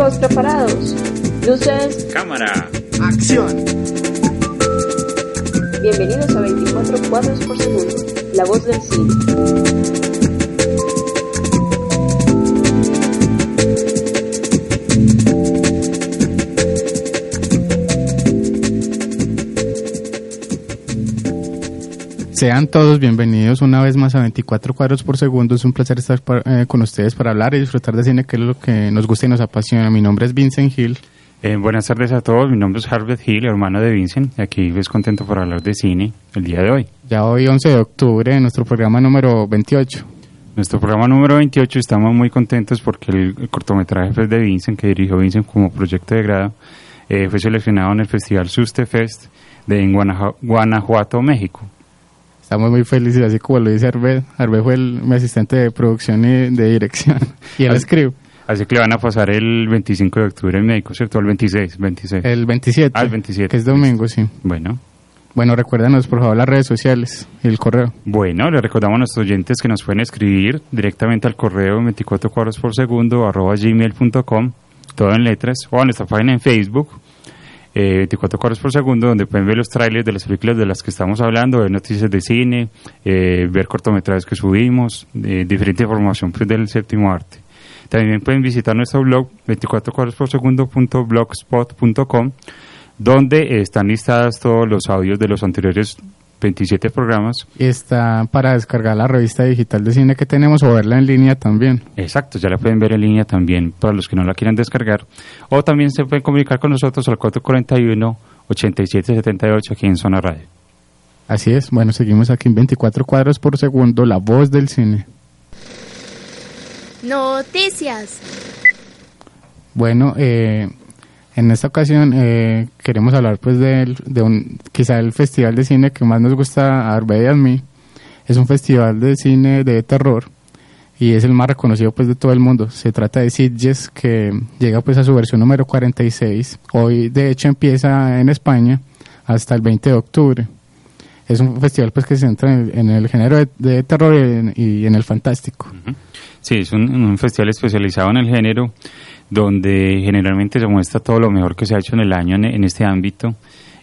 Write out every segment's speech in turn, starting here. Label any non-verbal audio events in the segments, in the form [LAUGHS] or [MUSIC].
Todos preparados. Luces. Cámara. Acción. Bienvenidos a 24 cuadros por segundo. La voz del cine. Sean todos bienvenidos una vez más a 24 cuadros por segundo. Es un placer estar eh, con ustedes para hablar y disfrutar de cine, que es lo que nos gusta y nos apasiona. Mi nombre es Vincent Hill. Eh, buenas tardes a todos, mi nombre es Harvard Hill, hermano de Vincent, y aquí es contento por hablar de cine el día de hoy. Ya hoy, 11 de octubre, en nuestro programa número 28. Nuestro programa número 28 estamos muy contentos porque el, el cortometraje pues, de Vincent, que dirigió Vincent como proyecto de grado, eh, fue seleccionado en el Festival Suste Fest de en Guanajuato, México. Estamos muy felices, así como lo dice Arbe. Arbe fue el, mi asistente de producción y de dirección. [LAUGHS] y Así- script. Así que le van a pasar el 25 de octubre en México, ¿cierto? El 26, 26. El 27. Ah, el 27. Que es domingo, sí. Bueno, Bueno, recuérdanos por favor las redes sociales y el correo. Bueno, le recordamos a nuestros oyentes que nos pueden escribir directamente al correo 24 cuadros por segundo arroba gmail.com, todo en letras, o a nuestra página en Facebook, eh, 24 cuadros por segundo, donde pueden ver los trailers de las películas de las que estamos hablando, ver noticias de cine, eh, ver cortometrajes que subimos, eh, diferente información pues, del séptimo arte. También pueden visitar nuestro blog 24 cuadros por segundo.blogspot.com donde están listadas todos los audios de los anteriores 27 programas Y está para descargar la revista digital de cine que tenemos o verla en línea también. Exacto, ya la pueden ver en línea también para los que no la quieran descargar. O también se pueden comunicar con nosotros al 441-8778 aquí en Zona Radio. Así es, bueno, seguimos aquí en 24 cuadros por segundo, la voz del cine. Noticias. Bueno, eh, en esta ocasión eh, queremos hablar pues del- de, un, quizá el festival de cine que más nos gusta a Arbe y a mí. Es un festival de cine de terror y es el más reconocido pues de todo el mundo. Se trata de Sitges que llega pues a su versión número 46. Hoy de hecho empieza en España hasta el 20 de octubre. Es un festival pues que se centra en en el género de, de terror y en, y en el fantástico. Sí, es un, un festival especializado en el género donde generalmente se muestra todo lo mejor que se ha hecho en el año en, en este ámbito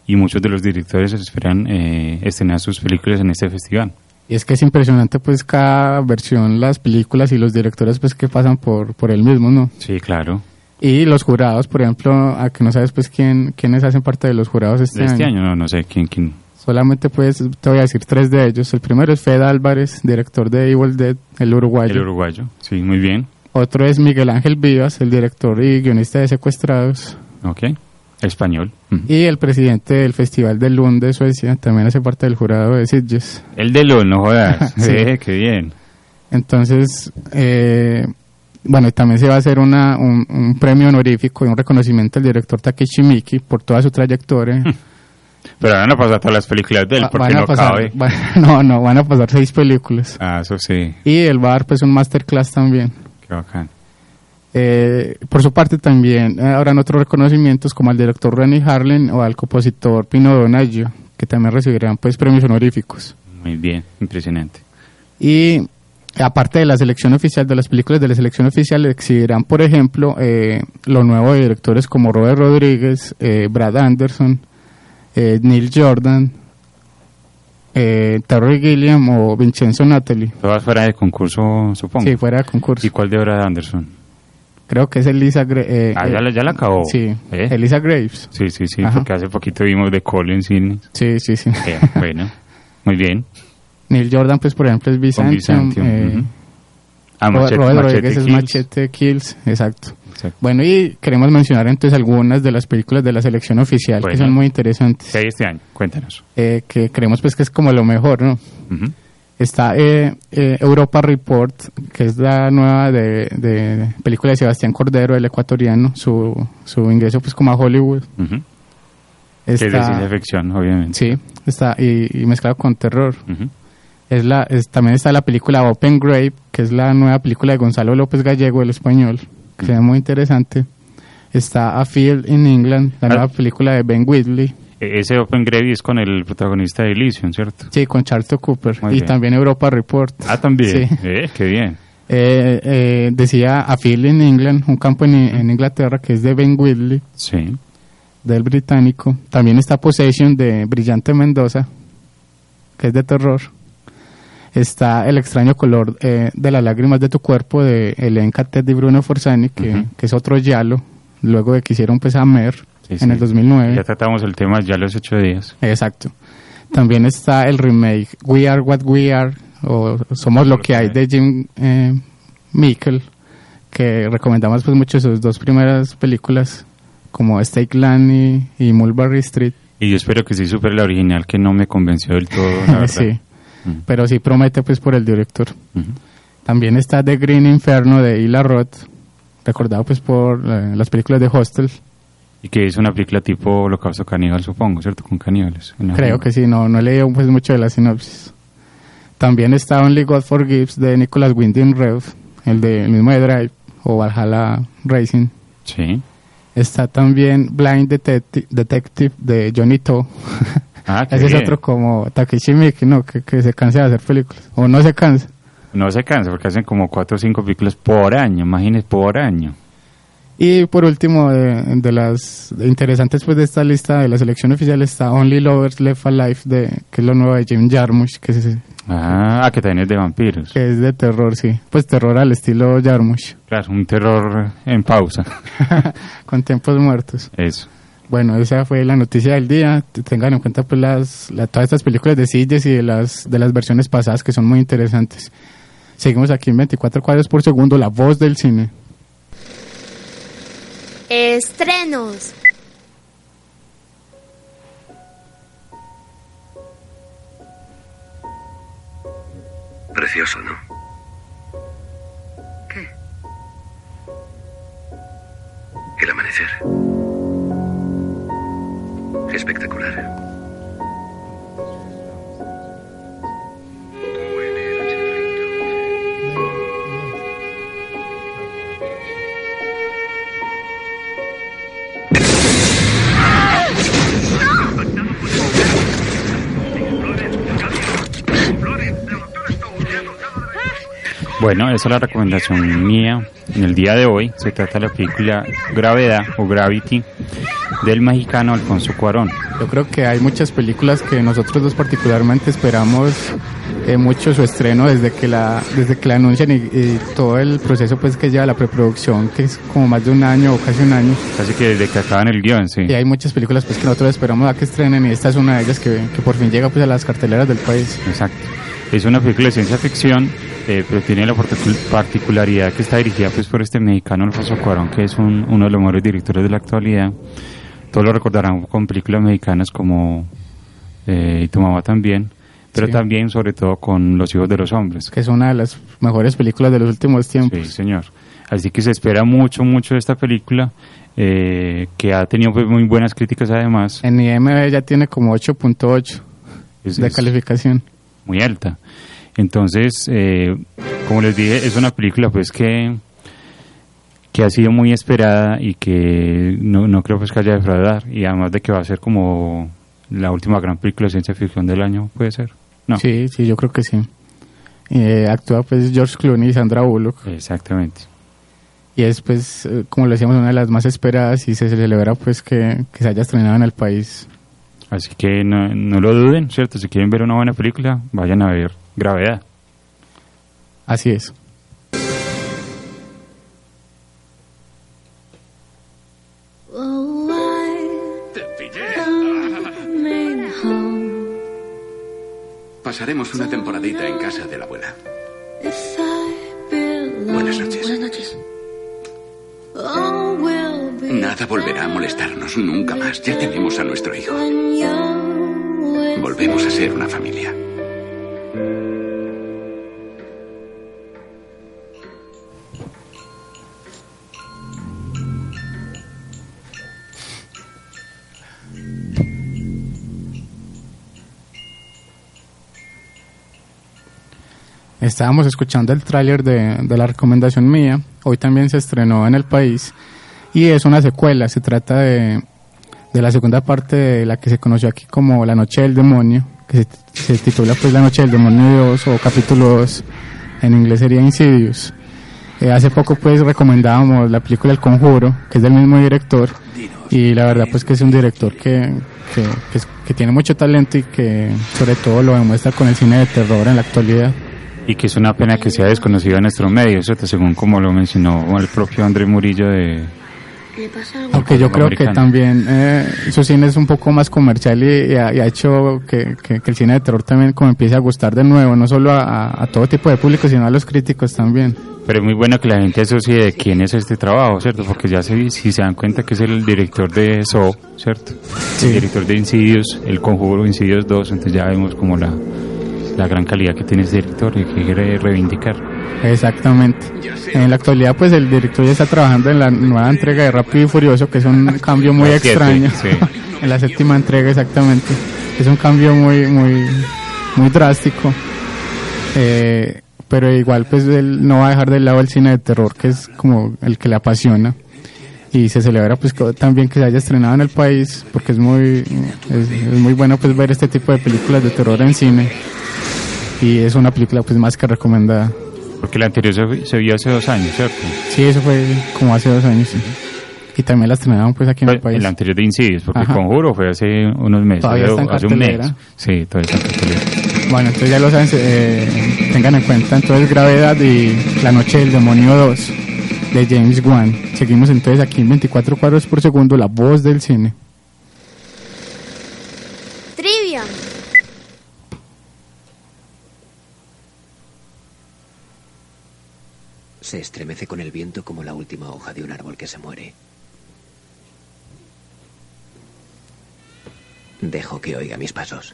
y muchos de los directores esperan eh, estrenar sus películas en este festival. Y es que es impresionante pues cada versión, las películas y los directores pues que pasan por, por el mismo, ¿no? Sí, claro. Y los jurados, por ejemplo, a que no sabes pues quién, quiénes hacen parte de los jurados este, De este año. año no, no sé quién, quién. Solamente pues te voy a decir tres de ellos. El primero es Fed Álvarez, director de Evil Dead, el uruguayo. El uruguayo. Sí, muy bien. Otro es Miguel Ángel Vivas, el director y guionista de Secuestrados. Ok. Español. Y el presidente del Festival de Lund de Suecia, también hace parte del jurado de Sitges. El de LOL, no jodas. [LAUGHS] Sí. Eh, qué bien. Entonces, eh, bueno, y también se va a hacer una, un, un premio honorífico y un reconocimiento al director Takeshi Miki por toda su trayectoria. [LAUGHS] Pero van a pasar todas las películas de él porque no pasar, cabe. [LAUGHS] no, no, van a pasar seis películas. Ah, eso sí. Y él va a dar pues un masterclass también. Qué bacán. Eh, por su parte también eh, habrán otros reconocimientos como al director Rennie Harlan o al compositor Pino Donaggio, que también recibirán pues premios honoríficos. Muy bien. Impresionante. Y aparte de la selección oficial, de las películas de la selección oficial, exhibirán, por ejemplo, eh, lo nuevo de directores como Robert Rodríguez, eh, Brad Anderson, eh, Neil Jordan, eh, Terry Gilliam o Vincenzo Natalie. Todas fuera de concurso, supongo. Sí, fuera de concurso. ¿Y cuál de Brad Anderson? Creo que es Elisa Graves. Ah, ya la, ya la acabó. Sí, ¿Eh? Elisa Graves. Sí, sí, sí, Ajá. porque hace poquito vimos de Collins cine. Sí, sí, sí. Eh, bueno, muy bien. Neil Jordan, pues, por ejemplo, es Byzantium. Byzantium, eh, ujú. Ah, Machete, Robert Machete Rodríguez es Kills. Machete Kills, exacto. Bueno, y queremos mencionar entonces algunas de las películas de la selección oficial que son muy interesantes, ¿Qué hay este año? Cuéntanos. eh, que creemos pues que es como lo mejor, ¿no? Está eh, eh, Europa Report, que es la nueva de, de película de Sebastián Cordero, el ecuatoriano, su, su ingreso pues como a Hollywood. Que es de ciencia ficción, obviamente. sí, está y, y mezclado con terror. Es la, es- también está la película Open Grave, que es la nueva película de Gonzalo López Gallego, el español, que se ve muy interesante. Está A Field in England, la Ah. nueva película de Ben Whitley. E- Ese Open Grave es con el protagonista de Elysium, ¿cierto? Sí, con Charlton Cooper. Muy y bien. también Europa Report. Ah, también. Sí. Eh, qué bien. Eh, eh, decía A Field in England, un campo en, en Inglaterra que es de Ben Whitley, Sí. del británico. También está Possession de Brillante Mendoza, que es de terror. Está El extraño color eh, de las lágrimas de tu cuerpo de Helen Catet y Bruno Forzani, que, que es otro Yalo, luego de que hicieron pues a Mer Sí, en sí. el 2009. Ya tratamos el tema ya los ocho días. Exacto. También está el remake We Are What We Are, o Somos lo que hay de Jim eh, Mickle, que recomendamos pues mucho sus dos primeras películas, como Stake Land y, y Mulberry Street. Y yo espero que sí supere la original que no me convenció del todo, la [LAUGHS] verdad. sí, Pero sí promete pues por el director. También está The Green Inferno de Ila Roth, recordado pues por eh, las películas de Hostel. Y que es una película tipo Holocausto Caníbal, supongo, ¿cierto? Con caníbales. Creo que sí, no, no he leído pues mucho de la sinopsis. También está Only God Forgives de Nicholas Winding Refn, el, de, el mismo de Drive o Valhalla Racing. Sí. Está también Blind Detective, Detective de Johnny To. Ah, [LAUGHS] Ese es otro como Takeshi Miike, ¿no? Que, que se cansa de hacer películas. O no se cansa. No se cansa porque hacen como cuatro o cinco películas por año, imagínese, por año. Y por último, de, de las interesantes pues de esta lista de la selección oficial está Only Lovers Left Alive, de, que es lo nuevo de Jim Jarmusch, que es, Ah, que también es de vampiros. que es de terror, sí. Pues terror al estilo Jarmusch, Claro, un terror en pausa. [LAUGHS] con tiempos muertos. Eso. Bueno, esa fue la noticia del día. Tengan en cuenta pues las, la- todas estas películas de Silles y de las, de las versiones pasadas que son muy interesantes. Seguimos aquí en 24 cuadros por segundo, la voz del cine. Estrenos. Precioso, ¿no? ¿Qué? El amanecer. Espectacular. Bueno, esa es la recomendación mía en el día de hoy. Se trata de la película Gravedad o Gravity del mexicano Alfonso Cuarón. Yo creo que hay muchas películas que nosotros dos particularmente esperamos eh, mucho su estreno desde que la desde que la anuncian y, y todo el proceso pues que lleva la preproducción que es como más de un año o casi un año Así que desde que acaban el guion, sí. y hay muchas películas pues que nosotros esperamos a que estrenen y esta es una de ellas que, que por fin llega pues a las carteleras del país. Exacto. Es una película de ciencia ficción, eh, pero tiene la particu- particularidad que está dirigida pues por este mexicano Alfonso Cuarón, que es un- uno de los mejores directores de la actualidad. Todos lo recordarán con películas mexicanas como eh, Y tu mamá también, pero Sí. también sobre todo con Los hijos de los hombres. que es una de las mejores películas de los últimos tiempos. Sí, señor. Así que se espera mucho, mucho de esta película, eh, que ha tenido pues, muy buenas críticas además. En IMDb ya tiene como 8.8 Es- de es calificación. muy alta. Entonces, eh, como les dije, es una película pues que que ha sido muy esperada y que no, no creo pues que haya de defraudar y además de que va a ser como la última gran película de ciencia ficción del año, puede ser. No. Sí, sí, yo creo que sí. Eh, actúa pues George Clooney y Sandra Bullock. Exactamente. Y es pues, eh, como lo decíamos, una de las más esperadas y se celebra pues que, que se haya estrenado en el país. Así que no, no lo duden, ¿cierto? Si quieren ver una buena película, vayan a ver Gravedad. Así es. Coming home. Pasaremos una temporadita en casa de la abuela. Buenas noches. Buenas noches. Nada volverá a molestarnos nunca más. Ya tenemos a nuestro hijo. Volvemos a ser una familia. Estábamos escuchando el tráiler de, la recomendación mía. Hoy también se estrenó en el país. Y es una secuela. Se trata de, de la segunda parte de la que se conoció aquí como La Noche del Demonio. Que se, titula pues La Noche del Demonio 2 o capítulo 2. En inglés sería Insidious. Eh, hace poco pues recomendábamos la película El Conjuro, que es del mismo director, y la verdad pues que es un director que, que, que es- que tiene mucho talento y que sobre todo lo demuestra con el cine de terror en la actualidad. Y que es una pena que sea desconocido en nuestro medio, ¿cierto? Según como lo mencionó el propio André Murillo de... Aunque yo creo que también eh, su cine es un poco más comercial y, y ha, y ha hecho que, que- que el cine de terror también como empiece a gustar de nuevo, no solo a, todo tipo de público, sino a los críticos también. Pero es muy bueno que la gente asocie de quién es este trabajo, ¿cierto? Porque ya se, si se dan cuenta que es el director de Saw, ¿cierto? Sí. El director de Insidious, El Conjuro, Insidious 2, entonces ya vemos como la, la gran calidad que tiene ese director y que quiere reivindicar. Exactamente. En la actualidad pues el director ya está trabajando en la nueva entrega de Rápido y Furioso, que es un [LAUGHS] cambio muy La siete, extraño. sí. [LAUGHS] en la séptima entrega exactamente. Es un cambio muy, muy, muy drástico. Eh, pero igual pues él no va a dejar de lado el cine de terror, que es como el que le apasiona. Y se celebra pues también que se haya estrenado en el país, porque es muy, es, es muy bueno pues ver este tipo de películas de terror en cine. Y es una película pues más que recomendada. Porque la anterior se, se vio hace dos años, ¿cierto? Sí, eso fue como hace dos años. sí. Y también la estrenaron pues aquí en el país. El anterior de Insidious, porque Ajá. Conjuro fue hace unos meses. Todavía hace, está en hace un mes. Sí, todavía está en cartelera. Bueno, entonces ya lo saben, eh, tengan en cuenta entonces Gravedad y La Noche del Demonio 2 de James Wan. Seguimos entonces aquí en 24 cuadros por segundo, la voz del cine. Trivia. Se estremece con el viento como la última hoja de un árbol que se muere. Dejo que oiga mis pasos.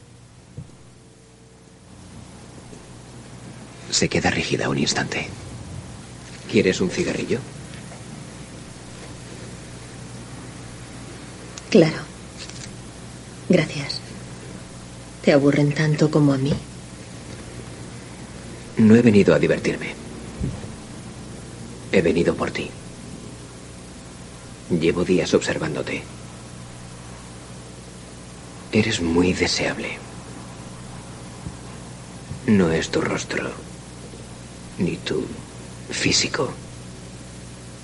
Se queda rígida un instante. ¿Quieres un cigarrillo? Claro. Gracias. ¿Te aburren tanto como a mí? No he venido a divertirme. He venido por ti. Llevo días observándote. Eres muy deseable. No es tu rostro, ni tu físico,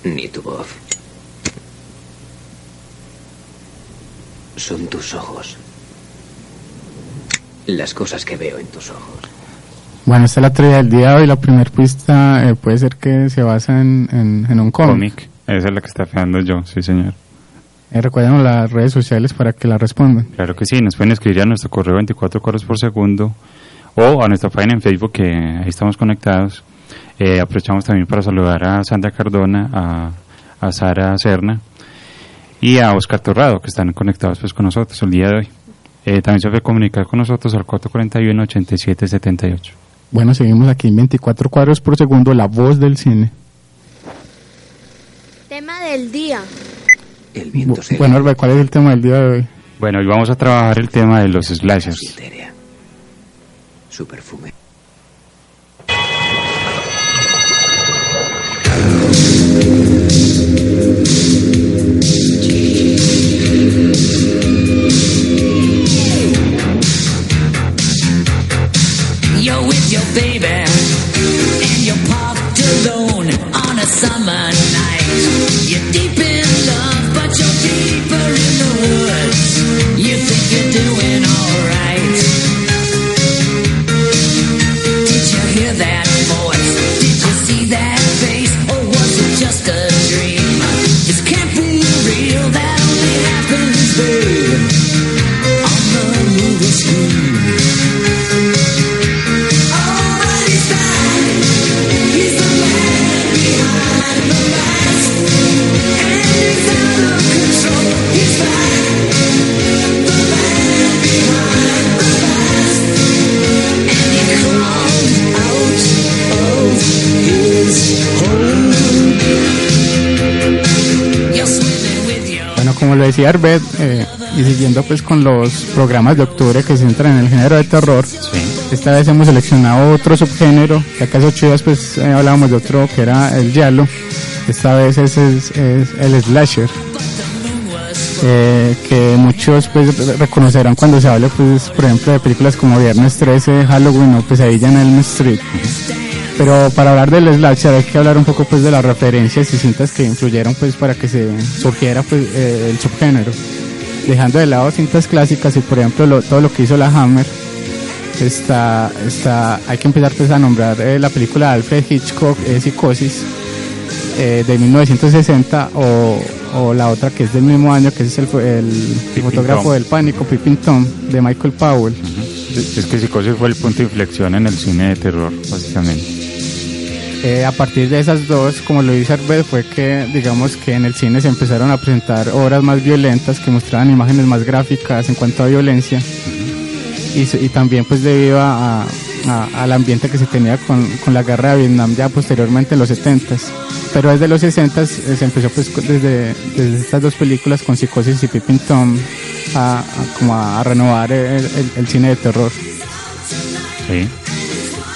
ni tu voz. Son tus ojos. Las cosas que veo en tus ojos. Bueno, esta es la trivia del día de hoy. La primera pista eh, puede ser que se basa en, en, en un cómic. Esa es la que está feando yo, sí, señor. Eh, recuerden las redes sociales para que la respondan. Claro que sí, nos pueden escribir a nuestro correo 24 coros por segundo o a nuestra página en Facebook, que ahí estamos conectados. Eh, aprovechamos también para saludar a Sandra Cardona, a, a Sara Serna y a Oscar Torrado, que están conectados pues, con nosotros el día de hoy. Eh, también se puede comunicar con nosotros al 441-8778. Bueno, seguimos aquí en 24 cuadros por segundo, la voz del cine. Tema del día. El viento se Bueno, Orbe, ¿cuál es el tema del día de hoy? Bueno, hoy vamos a trabajar el tema de los slashers. Su perfume. Arbet, eh, y siguiendo pues con los programas de octubre que se entran en el género de terror, esta vez hemos seleccionado otro subgénero, que acaso ocho días pues eh, hablábamos de otro que era el giallo, esta vez es, es- es el slasher, eh, que muchos pues re- reconocerán cuando se hable pues por ejemplo de películas como Viernes 13, Halloween o Pesadilla en Elm Street. Pero para hablar del slasher hay que hablar un poco pues de las referencias y cintas que influyeron pues para que se surgiera pues eh, el subgénero. Dejando de lado cintas clásicas y por ejemplo lo- todo lo que hizo la Hammer, está, está, hay que empezar pues a nombrar eh, la película de Alfred Hitchcock, eh, Psicosis, eh, de 1960 o, o la otra que es del mismo año, que es el, el fotógrafo Tom. del pánico, Pippin Tom, de Michael Powell. Es que Psicosis fue el punto de inflexión en el cine de terror, básicamente. Eh, a partir de esas dos, como lo dice Arbed, fue que digamos que en el cine se empezaron a presentar obras más violentas que mostraban imágenes más gráficas en cuanto a violencia y, también pues debido a, al ambiente que se tenía con, con la guerra de Vietnam ya posteriormente en los 70s. Pero desde los 60s eh, se empezó pues desde, desde estas dos películas con Psicosis y Pippin Tom a, como a, renovar el- el cine de terror. Sí.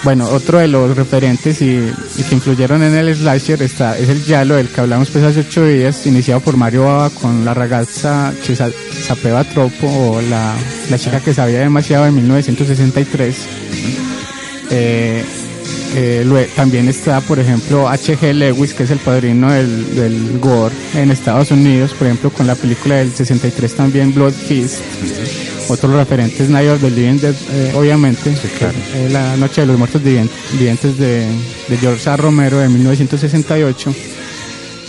Bueno, otro de los referentes y, y que influyeron en el slasher está, es el Yalo, del que hablamos pues hace ocho días, iniciado por Mario Baba con la ragazza que sa- sapeva troppo o la, la chica que sabía demasiado en 1963. Eh, eh, lue- también está, por ejemplo, H.G. Lewis, que es el padrino del, del gore en Estados Unidos, por ejemplo, con la película del 63 también, Blood Feast. Otro referente es Night of the Living Dead, eh, obviamente. claro. Eh, la Noche de los Muertos Vivien- Vivientes de, de George A. Romero de 1968,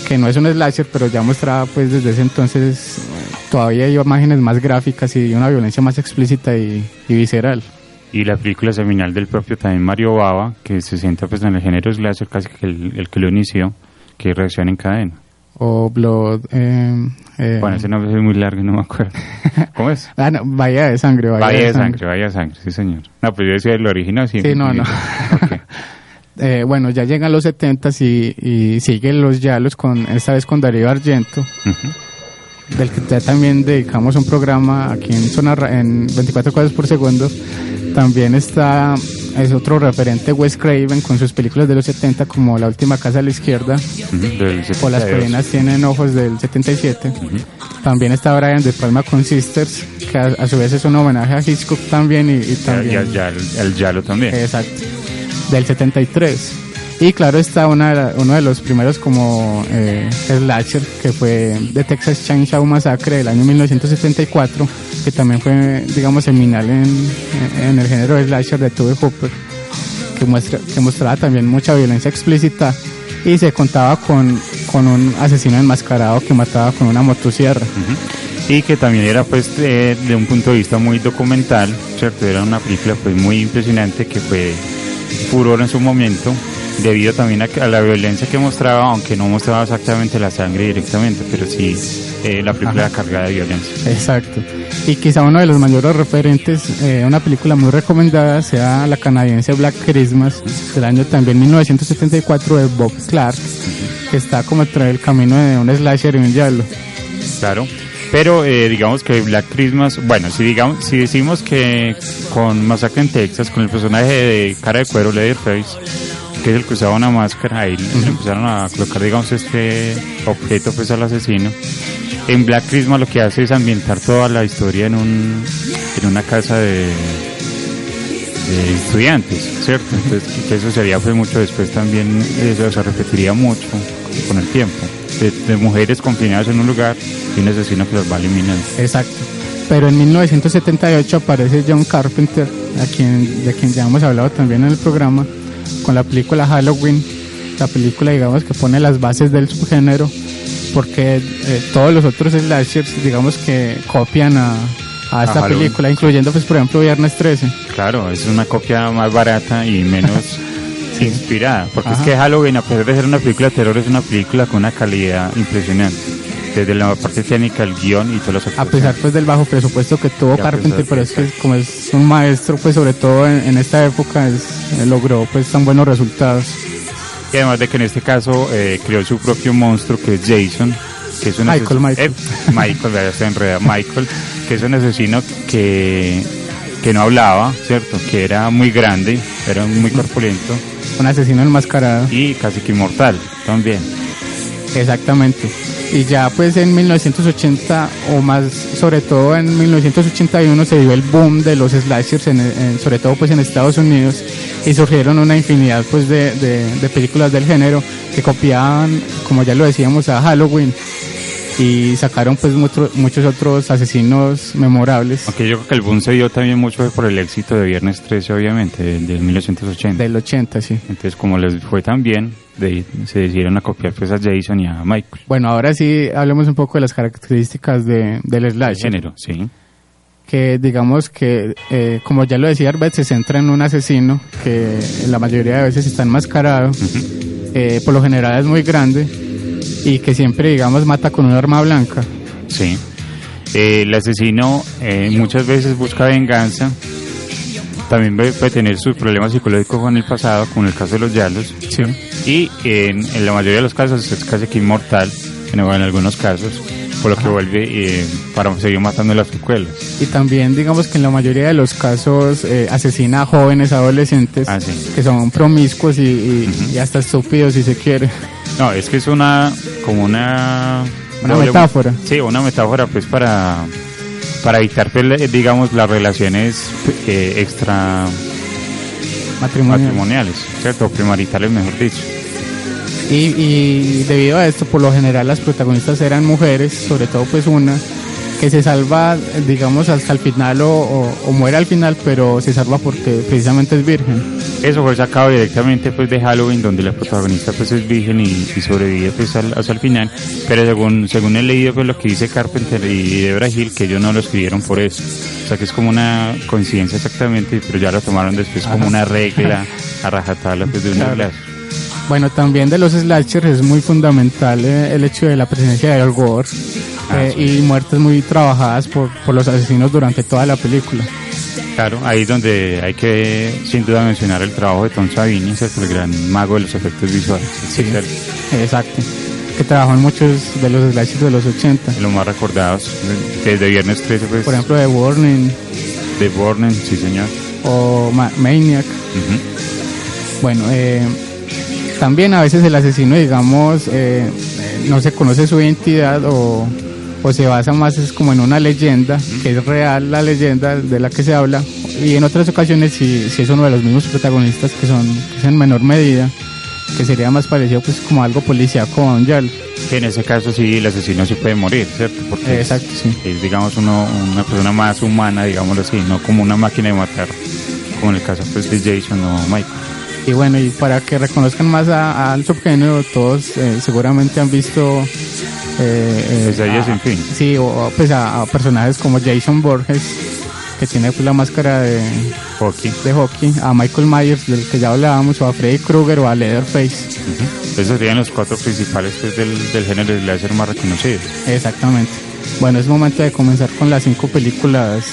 que no es un slasher, pero ya mostraba pues desde ese entonces eh, todavía hay imágenes más gráficas y una violencia más explícita y, y visceral. Y la película seminal del propio también Mario Bava, que se sienta pues en el género slasher, casi que el, el que lo inició, que es Reacción en Cadena. O Blood... eh, eh, Bueno, ese nombre es muy largo y no me acuerdo. [LAUGHS] ¿Cómo es? ah, no, Bahía de Sangre. Bahía, Bahía de Sangre. sangre, Bahía de sangre, sí señor. No, pues yo decía el original, sí. Sí, no, no. [LAUGHS] Eh, bueno, ya llegan los 70 y, y siguen los Yalos, con, esta vez con Darío Argento, Ujú. Del que ya también dedicamos un programa aquí en, zona, en 24 cuadros por segundo. También está, es otro referente Wes Craven con sus películas de los 70 como La última casa a la izquierda o Las 72. colinas tienen ojos del 77. También está Brian De Palma con Sisters, que a, a su vez es un homenaje a Hitchcock también y, y también... el Yalo también. Exacto. Del 73. Y claro está una uno de los primeros como eh, slasher que fue de Texas Chainsaw Massacre del año 1974, que también fue, digamos, seminal en, en el género de slasher de Tube Hooper, que, muestra, que mostraba también mucha violencia explícita y se contaba con, con un asesino enmascarado que mataba con una motosierra. Y que también era pues de, de un punto de vista muy documental, ¿cierto? Era una película pues muy impresionante que fue furor en su momento, debido también a, la violencia que mostraba, aunque no mostraba exactamente la sangre directamente, pero sí eh, la película Ajá. cargada de violencia. Exacto. Y quizá uno de los mayores referentes, eh, una película muy recomendada, sea la canadiense Black Christmas, del año también 1974 de Bob Clark, que está como entre el camino de un slasher y un giallo. Claro. Pero eh, digamos que Black Christmas, bueno, si digamos, si decimos que con Masacre en Texas, con el personaje de cara de cuero Leatherface, que es el que usaba una máscara, ahí le empezaron a colocar, digamos, este objeto pues al asesino. En Black Christmas lo que hace es ambientar toda la historia en un en una casa de, de estudiantes, ¿cierto? Entonces, que eso sería mucho después también, eso se repetiría mucho con el tiempo. De, de mujeres confinadas en un lugar y un asesino que los va eliminando. Exacto. Pero en 1978 aparece John Carpenter, a quien, de quien ya hemos hablado también en el programa, con la película Halloween, la película digamos que pone las bases del subgénero, porque eh, todos los otros slashers digamos que copian a, a esta película, incluyendo pues por ejemplo Viernes 13. Claro, es una copia más barata y menos [LAUGHS] inspirada, porque Ajá. es que Halloween, a pesar de ser una película de terror, es una película con una calidad impresionante. Desde la parte técnica, el guion y todas las A pesar pues del bajo presupuesto que tuvo Ya, Carpenter, pues, pero es que como es un maestro pues sobre todo en, en esta época es, eh, logró pues tan buenos resultados. Y además de que en este caso eh, creó su propio monstruo que es Jason, que es un Michael, Michael. Eh, Michael, enredado. Michael, que es un asesino que, que no hablaba, ¿cierto? Que era muy grande, era muy corpulento Un asesino enmascarado. y casi que inmortal también. Exactamente. Y ya pues en 1980 o más, sobre todo en 1981 se dio el boom de los slashers, en, en- sobre todo pues en Estados Unidos y surgieron una infinidad pues de, de- de películas del género que copiaban, como ya lo decíamos, a Halloween y sacaron pues mucho- muchos otros asesinos memorables Aunque yo creo que el boom se dio también mucho por el éxito de Viernes 13, obviamente, del, del 1980. del 80, sí. Entonces, como les fue tan bien, de- se decidieron a copiar pues a Jason y a Michael. Bueno, ahora sí hablemos un poco de las características de, del slasher. género, sí. que digamos que, eh, como ya lo decía Arbet, se centra en un asesino que la mayoría de veces está enmascarado, eh, por lo general es muy grande y que siempre, digamos, mata con un arma blanca. Sí. Eh, el asesino eh, muchas veces busca venganza. También puede tener sus problemas psicológicos con el pasado, como en el caso de los Yalos. Sí. Y en, en la mayoría de los casos es casi que inmortal, en, en algunos casos, por lo que vuelve eh, para seguir matando las secuelas. Y también, digamos que en la mayoría de los casos eh, asesina a jóvenes, adolescentes, Ah, sí. que son promiscuos y, y- y hasta estúpidos si se quiere. No, es que es una, como una... Una doble- metáfora. Sí, una metáfora pues para, para evitar, pues, digamos, las relaciones eh, extra Matrimonial. matrimoniales, ¿cierto? O Premaritales, mejor dicho. Y, y debido a esto, por lo general las protagonistas eran mujeres, sobre todo pues una que se salva, digamos, hasta el final o, o- o muere al final, pero se salva porque precisamente es virgen. Eso fue sacado directamente pues de Halloween, donde la protagonista pues es virgen y, y sobrevive pues al- hasta el final. Pero según según he leído pues lo que dice Carpenter y Debra Hill, que ellos no lo escribieron por eso. O sea que es como una coincidencia exactamente, pero ya lo tomaron después como una regla [LAUGHS] a rajatabla pues de una Claro. Bueno, también de los slashers es muy fundamental eh, el hecho de la presencia de gore Ah, eh, y muertes muy trabajadas por, por los asesinos durante toda la película. Claro, ahí es donde hay que sin duda mencionar el trabajo de Tom Savini, ¿cierto? el gran mago de los efectos visuales. Sí. Exacto. Que trabajó en muchos de los slashers de los 80. De los más recordados, desde Viernes 13 pues Por ejemplo, The Warning de Bornen, sí señor. o Ma- Maniac. Bueno, eh, también a veces el asesino, digamos, eh, eh, no se conoce su identidad o, o se basa más es como en una leyenda, que es real la leyenda de la que se habla, y en otras ocasiones si, si es uno de los mismos protagonistas que son que es en menor medida, que sería más parecido pues como algo policíaco a un Yal. Que en ese caso sí, el asesino sí puede morir, ¿cierto? Porque sí. es, digamos, uno, una persona más humana, digámoslo así, no como una máquina de matar, como en el caso pues, de Jason o Michael. Y bueno, y para que reconozcan más al subgénero, todos eh, seguramente han visto... Eh, eh, Pesadillas a- sin fin. Sí, o pues a, a personajes como Jason Borges, que tiene pues la máscara de, Hockey. de hockey, a Michael Myers, del que ya hablábamos, o a Freddy Krueger o a Leatherface. Esos serían los cuatro principales pues, del, del género de slasher más reconocidos. Exactamente. Bueno, es momento de comenzar con las cinco películas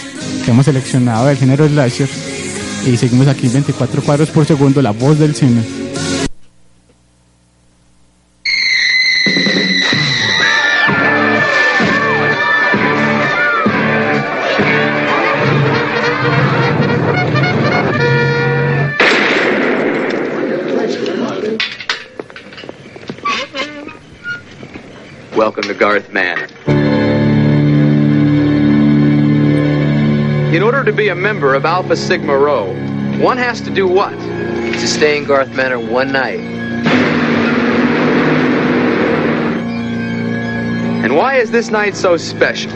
que hemos seleccionado del género slasher. Y seguimos aquí 24 cuadros por segundo, la voz del cine. A member of Alpha Sigma Rho, one has to do what? To stay in Garth Manor one night. And why is this night so special?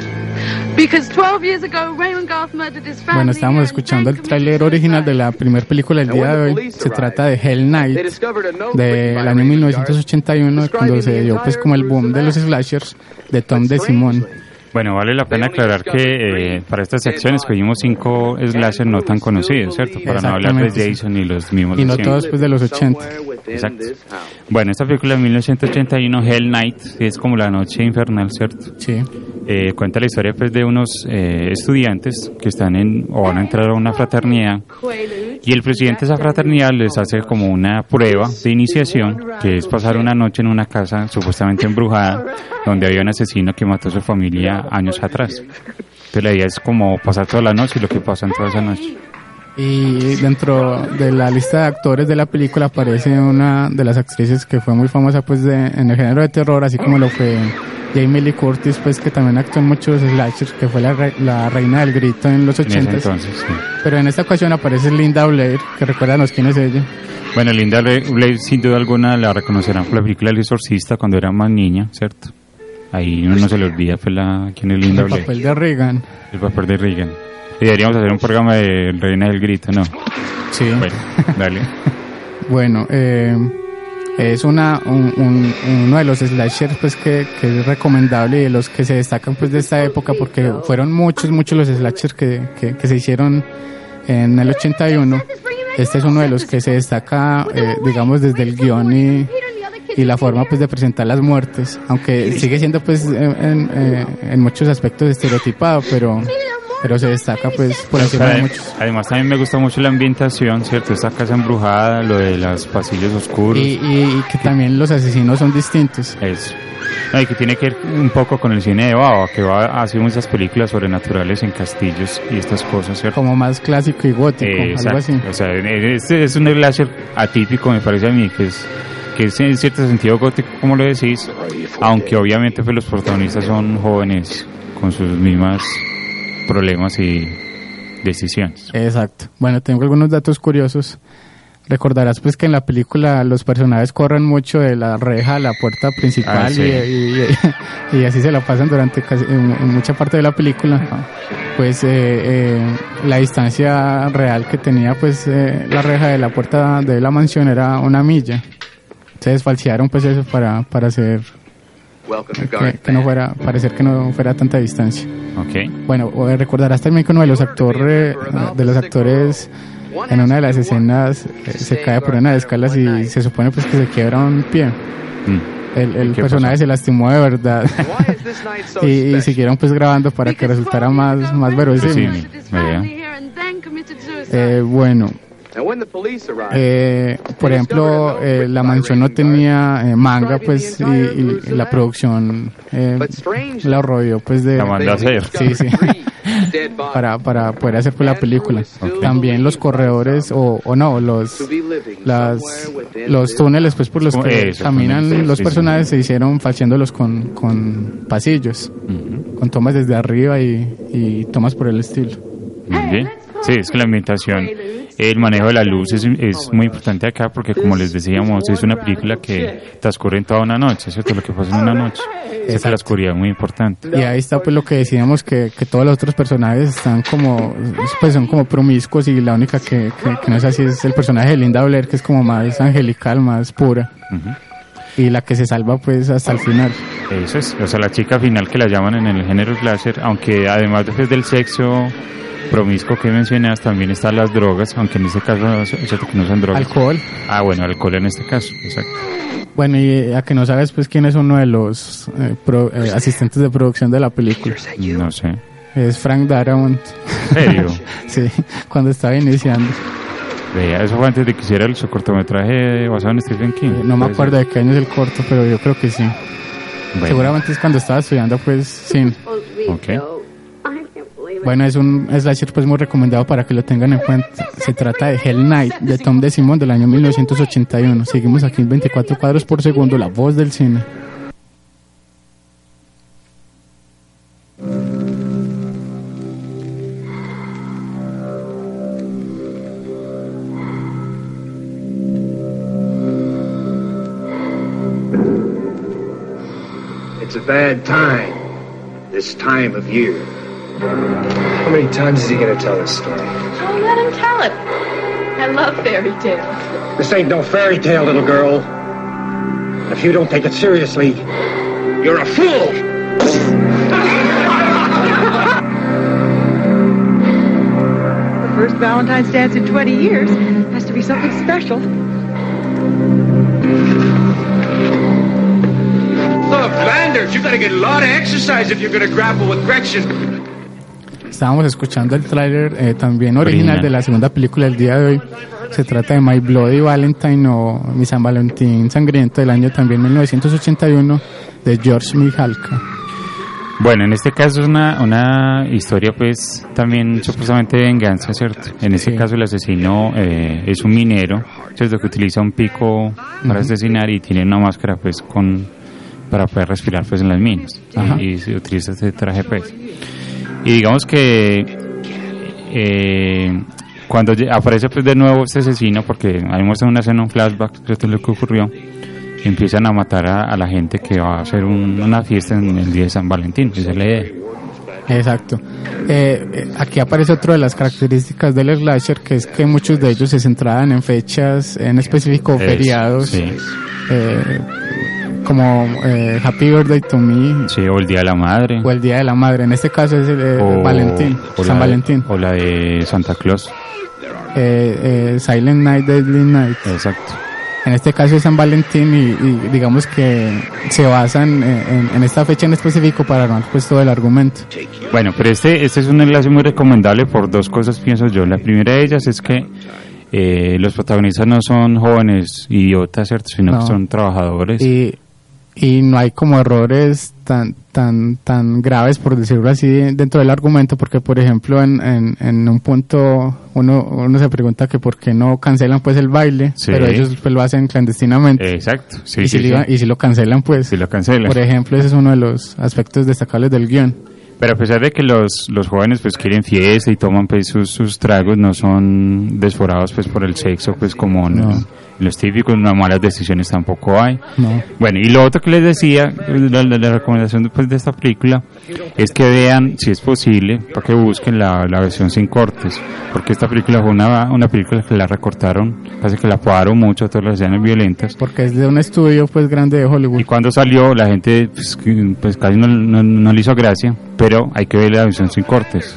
Because 12 years ago, Raymond Garth murdered his family. Bueno, estamos and escuchando el tráiler original de la primera película del día de hoy. Se trata de Hell Night They discovered a note written del año Raymond 1981 Garth cuando se dio pues como el boom de los slashers de Tom But de Simón. strangely, Bueno, vale la pena aclarar que eh, para esta sección escogimos cinco slasher no tan conocidos, ¿cierto? Para no hablar de. Jason y los mismos Y no todos pues de los 80. somewhere within Exacto. Bueno, esta película de 1981, Hell Night, es como la noche infernal, ¿cierto? Sí. Eh, cuenta la historia pues de unos eh, estudiantes que están en o van a entrar a una fraternidad. Y el presidente de esa fraternidad les hace como una prueba de iniciación que es pasar una noche en una casa supuestamente embrujada donde había un asesino que mató a su familia años atrás. Entonces la idea es como pasar toda la noche y lo que pasa en toda esa noche. Y dentro de la lista de actores de la película aparece una de las actrices que fue muy famosa pues de, en el género de terror, así como lo fue Jamie Lee Curtis, pues que también actuó en muchos slashers, que fue la, re- la reina del grito en los En ese 80 entonces, sí. Pero en esta ocasión aparece Linda Blair, que recuérdanos quién es ella. Bueno, Linda Blair, sin duda alguna, la reconocerán por la película El Exorcista cuando era más niña, ¿cierto? Ahí uno no se le olvida pues, la, quién es Linda El Blair. papel de Reagan. El papel de Reagan. Y deberíamos hacer un programa de Reina del Grito, ¿no? Sí. Bueno, dale. [LAUGHS] Bueno, eh, es una, un- un- uno de los slashers pues que, es recomendable y de los que se destacan pues de esta época porque fueron muchos, muchos los slashers que, que, se hicieron en el 81. Este es uno de los que se destaca, eh, digamos, desde el guion y, y la forma pues de presentar las muertes, aunque sigue siendo pues en, eh, en muchos aspectos estereotipado, pero, pero se destaca pues por encima de muchos. Además, también me gusta mucho la ambientación, ¿cierto? Esta casa embrujada, lo de los pasillos oscuros. Y, y- y que también los asesinos son distintos. Eso. No, y que tiene que ver un poco con el cine de Baba, que va hace muchas películas sobrenaturales en castillos y estas cosas, ¿cierto? como más clásico y gótico, Eh, algo así. O sea, este es un slasher atípico, me parece a mí, que es, que es en cierto sentido gótico, como lo decís, aunque obviamente pues, los protagonistas son jóvenes con sus mismas problemas y decisiones. Exacto. Bueno, tengo algunos datos curiosos. Recordarás pues que en la película los personajes corren mucho de la reja a la puerta principal Ah, sí. y, y- y así se la pasan durante casi, en, mucha parte de la película. Pues eh, eh, la distancia real que tenía pues eh, la reja de la puerta de la mansión era una milla. Entonces falsearon pues eso para, para hacer que, que no fuera, parecer que no fuera tanta distancia. Ok. Bueno, eh, recordarás también que uno de los actores, de los actores en una de las escenas eh, se cae por una de las escalas y se supone pues que se quiebra un pie. Mm. El, el ¿Qué personaje pasó? se lastimó de verdad [LAUGHS] y, y siguieron pues grabando para que resultara más, más verosímil. Sí. Eh, bueno, eh, por ejemplo, eh, la mansión no tenía eh, manga, pues, y, y la producción eh, la rodeó, pues, de... La mandó a hacer. Sí, sí. para, para poder hacer pues, la película. También los corredores, o, o no, los, las, los túneles, pues, por los que eso, caminan los sí, sí. personajes se hicieron falseándolos con, con pasillos, con tomas desde arriba y, y tomas por el estilo. Muy bien. Sí, es que la ambientación, el manejo de la luz es, es muy importante acá porque como les decíamos, es una película que transcurre en toda una noche, ¿cierto? Lo que pasa en una noche. Esa es la oscuridad muy importante. Y ahí está pues lo que decíamos que, que todos los otros personajes están como pues son como promiscuos y la única que, que, que no es así es el personaje de Linda Blair que es como más angelical, más pura. Ujú. Y la que se salva pues hasta el final. Eso es, o sea, la chica final que la llaman en el género slasher, aunque además después del sexo promiscuo que mencionas, también están las drogas, aunque en este caso no son drogas. Alcohol. Ah, bueno, alcohol en este caso, exacto. Bueno, y eh, a que no sabes pues quién es uno de los eh, pro- eh, asistentes de producción de la película. No sé. Es Frank Darabont. ¿En serio? [LAUGHS] sí, cuando estaba iniciando. Vea, eso fue antes de que hiciera el, su cortometraje basado en Stephen King. Eh, no me acuerdo de qué año es el corto, pero yo creo que sí. Bueno, Seguramente es cuando estaba estudiando pues cine. ok. Bueno, es un slasher pues muy recomendado para que lo tengan en cuenta. Se trata de Hell Night de Tom DeSimone del año 1981. Seguimos aquí en 24 cuadros por segundo, la voz del cine. It's a bad time. This time of year. How many times is he gonna tell this story? Oh, let him tell it. I love fairy tales. This ain't no fairy tale, little girl. And if you don't take it seriously, you're a fool! The first Valentine's dance in 20 years has to be something special. Look, Landers, you gotta get a lot of exercise if you're gonna grapple with Gretchen. Estábamos escuchando el tráiler eh, también original Original. de la segunda película del día de hoy. Se trata de My Bloody Valentine o Mi San Valentín Sangriento del año también 1981 de George Mihalka. Bueno, en este caso es una, una historia pues también supuestamente de venganza, ¿cierto? En este Sí. caso el asesino eh, es un minero, ¿cierto? Que utiliza un pico para asesinar y tiene una máscara pues con, para poder respirar pues en las minas Ajá. y, se utiliza este traje pues y digamos que eh, cuando aparece pues de nuevo este asesino porque ahí muestra una escena un flashback de todo lo que ocurrió empiezan a matar a, a la gente que va a hacer un- una fiesta en el día de San Valentín esa es la idea Exacto. Eh, eh, aquí aparece otra de las características del slasher, que es que muchos de ellos se centraban en fechas, en específico Es- feriados, sí. eh, como eh, Happy Birthday to Me Sí, o el Día de la Madre. o el Día de la Madre. En este caso es el, eh, o, Valentín, o San de- Valentín. o la de Santa Claus. Eh, eh, Silent Night, Deadly Night. Exacto. En este caso es San Valentín y, y digamos que se basan en, en esta fecha en específico para armar pues todo el argumento. Bueno, pero este, este es un enlace muy recomendable por dos cosas, pienso yo. La primera de ellas es que eh, los protagonistas no son jóvenes idiotas, ¿cierto? Sino No. que son trabajadores. y, y no hay como errores tan tan tan graves por decirlo así dentro del argumento porque por ejemplo en, en, en un punto uno uno se pregunta que por qué no cancelan pues el baile Sí. pero ellos pues lo hacen clandestinamente Exacto, sí, y, sí, si sí. lo, y si lo cancelan pues Si lo cancelan. por ejemplo ese es uno de los aspectos destacables del guion Pero a pesar de que los, los jóvenes pues quieren fiesta y toman pues sus, sus tragos, no son desforados pues por el sexo pues como No. Los, típicos, no malas decisiones tampoco hay. no Bueno, y lo otro que les decía, la, la- la recomendación después de esta película, es que vean, si es posible, para que busquen la, la versión sin cortes, porque esta película fue una, una película que la recortaron, casi que la apodaron mucho, todas las escenas violentas, porque es de un estudio pues grande de Hollywood y cuando salió la gente pues, pues casi no, no- no le hizo gracia, pero hay que ver la versión sin cortes.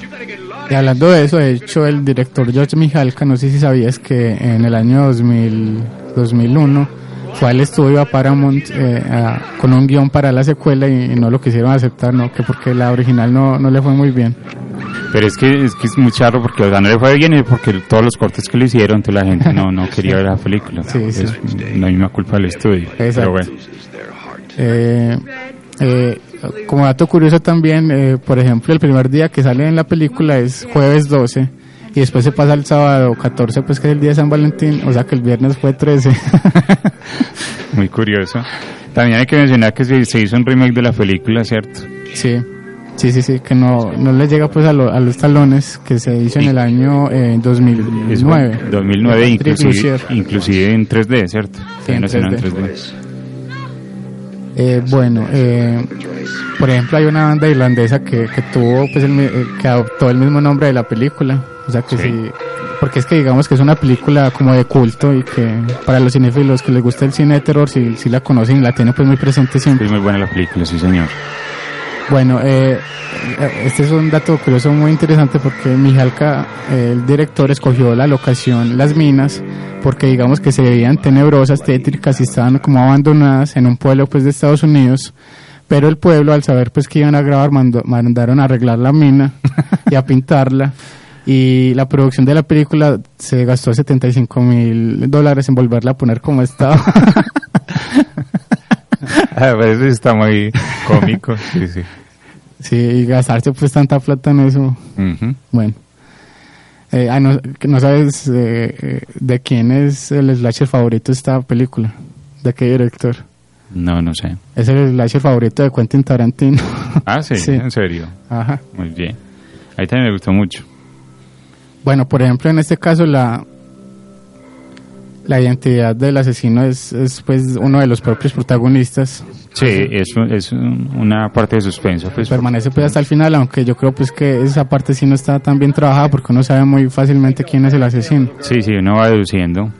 Y hablando de eso, de hecho, el director George Mijalka, no sé si sabías que en el año 2000, 2001 fue al estudio a Paramount eh, a- con un guion para la secuela y, no lo quisieron aceptar, ¿no? Que porque la original no, no le fue muy bien. Pero es que es, que es muy charro porque o sea, no le fue bien y porque todos los cortes que le hicieron, entonces la gente no, no [LAUGHS] quería ver la película. Sí, sí. Es la misma culpa del estudio. Exacto. Pero bueno. Eh, eh, como dato curioso también, eh, por ejemplo, el primer día que sale en la película es jueves 12 y después se pasa al sábado 14, pues que es el día de San Valentín, o sea que el viernes fue 13. [LAUGHS] Muy curioso. También hay que mencionar que se, se hizo un remake de la película, ¿cierto? Sí, sí, sí, sí, que no, no le llega pues a, lo- a los talones que se hizo en el año eh, Es 2009. 2009, Patrick inclusive, inclusive en 3D, ¿cierto? Sí, en También hicieron 3D. Eh, bueno, eh, por ejemplo hay una banda irlandesa que, que tuvo pues el, eh, que adoptó el mismo nombre de la película, o sea que Sí. sí. porque es que digamos que es una película como de culto y que para los cinéfilos que les gusta el cine de terror si, si la conocen y la tienen pues muy presente siempre. Es muy buena la película, sí señor. Bueno, eh, este es un dato curioso muy interesante porque Mijalka, eh, el director, escogió la locación, las minas, porque digamos que se veían tenebrosas, tétricas y estaban como abandonadas en un pueblo pues de Estados Unidos. Pero el pueblo, al saber pues que iban a grabar, mandaron a arreglar la mina y a pintarla. Y la producción de la película se gastó 75 mil dólares en volverla a poner como estaba. [LAUGHS] A veces está muy cómico, sí, sí. Sí, y gastarse pues tanta plata en eso. Bueno. Eh, ah, no, no sabes eh, eh, de quién es el slasher favorito de esta película. ¿De qué director? No, no sé. Es el slasher favorito de Quentin Tarantino. Ah, sí, [LAUGHS] Sí. en serio. Ajá. Muy bien. Ahí también me gustó mucho. Bueno, por ejemplo, en este caso la la identidad del asesino es, es pues uno de los propios protagonistas. Sí, es, es un- una parte de suspenso. Pues, Permanece pues hasta el final, aunque yo creo pues que esa parte sí no está tan bien trabajada porque uno sabe muy fácilmente quién es el asesino. sí, sí, uno va deduciendo.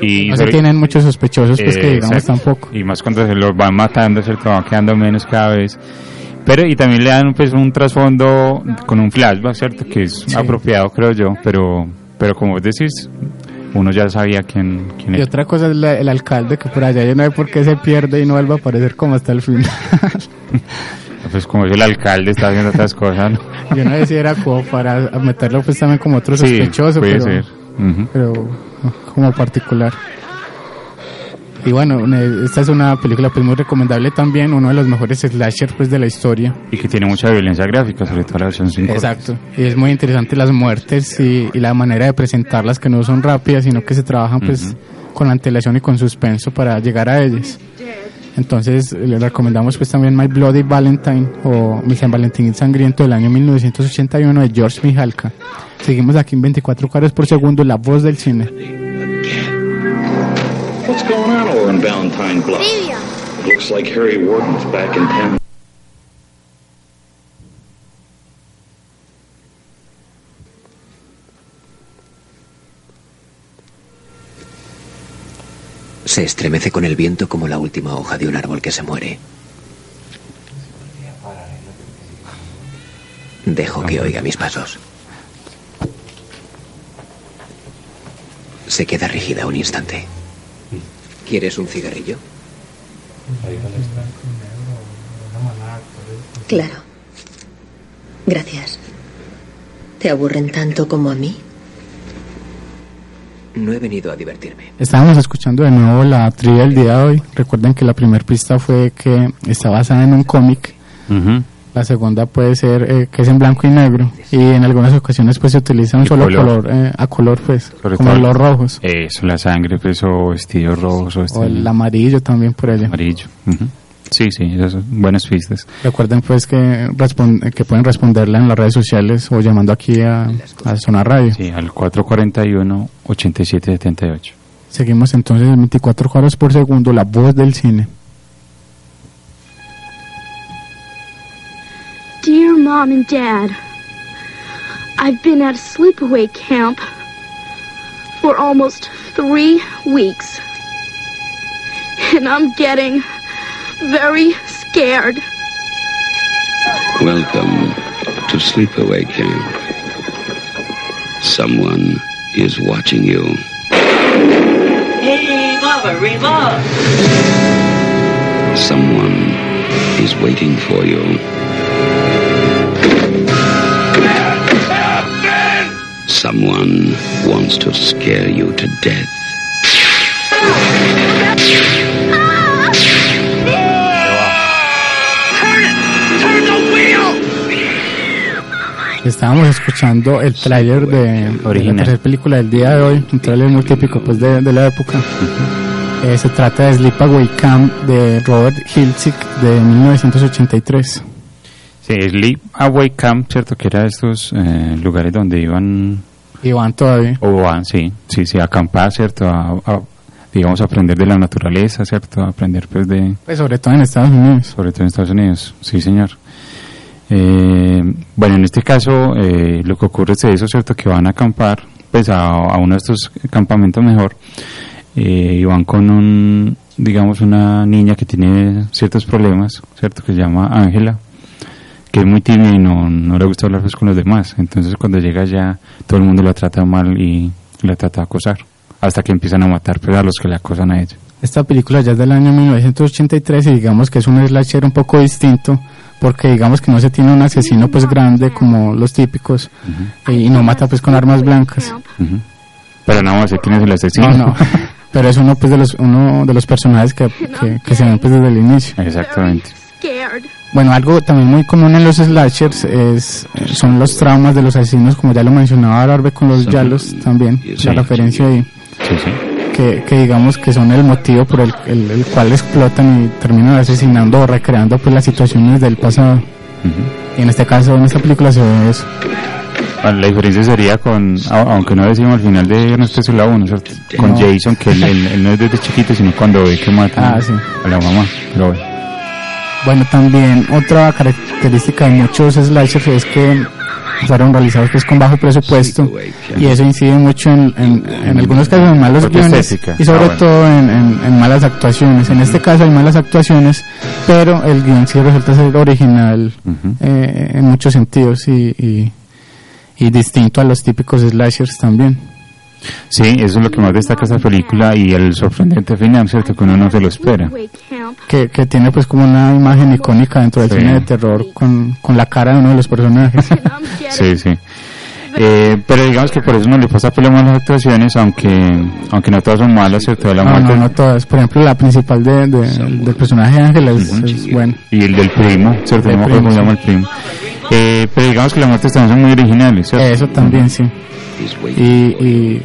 Y No se tienen muchos sospechosos pues que Eh, digamos exacto. tampoco. Y más cuando se los van matando, se va quedando menos cada vez. Pero, y también le dan pues un trasfondo con un flashback, ¿cierto? Que es Sí. apropiado, creo yo. Pero, pero como vos decís, uno ya sabía quién, quién Y era. otra cosa es la- el alcalde que por allá yo no sé por qué se pierde y no vuelve a aparecer como hasta el final. [LAUGHS] Pues como es el alcalde, está haciendo otras cosas, ¿no? yo no sé si era como para meterlo pues también como otro Sí, sospechoso, puede pero, ser. Pero como particular. Y bueno, esta es una película pues muy recomendable también, uno de los mejores slashers pues de la historia. Y que tiene mucha violencia gráfica, sobre todo la versión 5. Exacto. Y es muy interesante las muertes y, y la manera de presentarlas que no son rápidas, sino que se trabajan pues con antelación y con suspenso para llegar a ellas. Entonces le recomendamos pues también My Bloody Valentine o Mi San Valentín Sangriento del año 1981 de George Mihalka. Seguimos aquí en 24 cuadros por segundo, la voz del cine. Going on over in Valentine Bluff? Looks like Harry Warden's back in town. Se estremece con el viento como la última hoja de un árbol que se muere. Dejo que oiga mis pasos. Se queda rígida un instante. ¿Quieres un cigarrillo? Claro. Gracias. ¿Te aburren tanto como a mí? No he venido a divertirme. Estábamos escuchando de nuevo la trivia del día de hoy. Recuerden que la primera pista fue que está basada en un cómic. Ujú. La segunda puede ser eh, que es en blanco y negro. Y en algunas ocasiones pues se utiliza un solo color. color, eh, a color pues, Sobre como todo- los rojos. Eso, la sangre, pues, o vestidos rojos, o, O este, el amarillo también por ella. amarillo. Sí, sí, esas son buenas pistas. Recuerden pues que, que pueden responderla en las redes sociales o llamando aquí a, a Zona Radio. Sí, al 441-8778. Seguimos entonces en 24 cuadros por segundo, la voz del cine. Mom and Dad, I've been at a sleepaway camp for almost three weeks. And I'm getting very scared. Welcome to Sleepaway Camp. Someone is watching you. Hey, Baba, revolve! Someone is waiting for you. Someone wants to scare you to death. Estábamos escuchando el tráiler de, de la tercera película del día de hoy, un tráiler muy típico pues de, de la época. Eh, se trata de Sleepaway Camp de Robert Hiltzik de 1983. Sí, Sleep Away Camp, ¿cierto? Que era estos eh, lugares donde iban, Y van todavía. o van, sí, sí, sí, a acampar, ¿cierto? A, a, digamos, aprender de la naturaleza, ¿cierto? A aprender, pues, de, Pues sobre todo en Estados Unidos. sobre todo en Estados Unidos, sí, señor. Eh, bueno, en este caso, eh, lo que ocurre es eso, ¿cierto? Que van a acampar, pues, a, a uno de estos campamentos mejor, eh, y van con un, digamos, una niña que tiene ciertos problemas, ¿cierto? Que se llama Ángela, que es muy tímida y no, no le gusta hablar pues, con los demás. Entonces, cuando llega allá, todo el mundo la trata mal y la trata de acosar, hasta que empiezan a matar pues, a los que le acosan a ella. Esta película ya es del año 1983 y digamos que es un slasher un poco distinto porque digamos que no se tiene un asesino pues grande como los típicos eh, y no mata pues con armas blancas. Ujú. Pero no vamos a decir quién es el asesino. No, no. [LAUGHS] Pero es uno pues de los uno de los personajes que, que, que se ven pues desde el inicio. Exactamente. Bueno, algo también muy común en los slashers es son los traumas de los asesinos, como ya lo mencionaba Arbe con los yalos también, la referencia ahí. Sí, sí. que, que digamos que son el motivo por el, el, el cual explotan y terminan asesinando o recreando pues las situaciones del pasado. Y en este caso, en esta película se ve eso. Bueno, la diferencia sería con, aunque no decimos al final de 3 la 1, ¿cierto? Con No. Jason, que él, él- él no es desde chiquito, sino cuando ve que matan Ah, sí. a la mamá. Pero bueno. Bueno, también otra característica de muchos slashers es que fueron realizados pues con bajo presupuesto y eso incide mucho en, en, en algunos casos en malos guiones y sobre Ah, bueno. todo en, en- malas actuaciones. En este caso hay malas actuaciones, pero el guion sí resulta ser original eh, en muchos sentidos y, y, y distinto a los típicos slashers también. Sí, eso es lo que más destaca esta película y el sorprendente final, ¿cierto? Que uno no se lo espera. que, que tiene pues como una imagen icónica dentro del Sí. cine de terror con, con la cara de uno de los personajes. [LAUGHS] Sí, sí. Eh, pero digamos que por eso no le pasa problema a las actuaciones, aunque aunque no todas son malas, ¿cierto? De la no, muerte. no, no todas. Por ejemplo, la principal de, de- del personaje de Ángela es, es buena. Y el del primo, ¿cierto? No se primo, llama el primo. Eh, pero digamos que las muertes también son muy originales, ¿cierto? Eso también, sí. Y, y,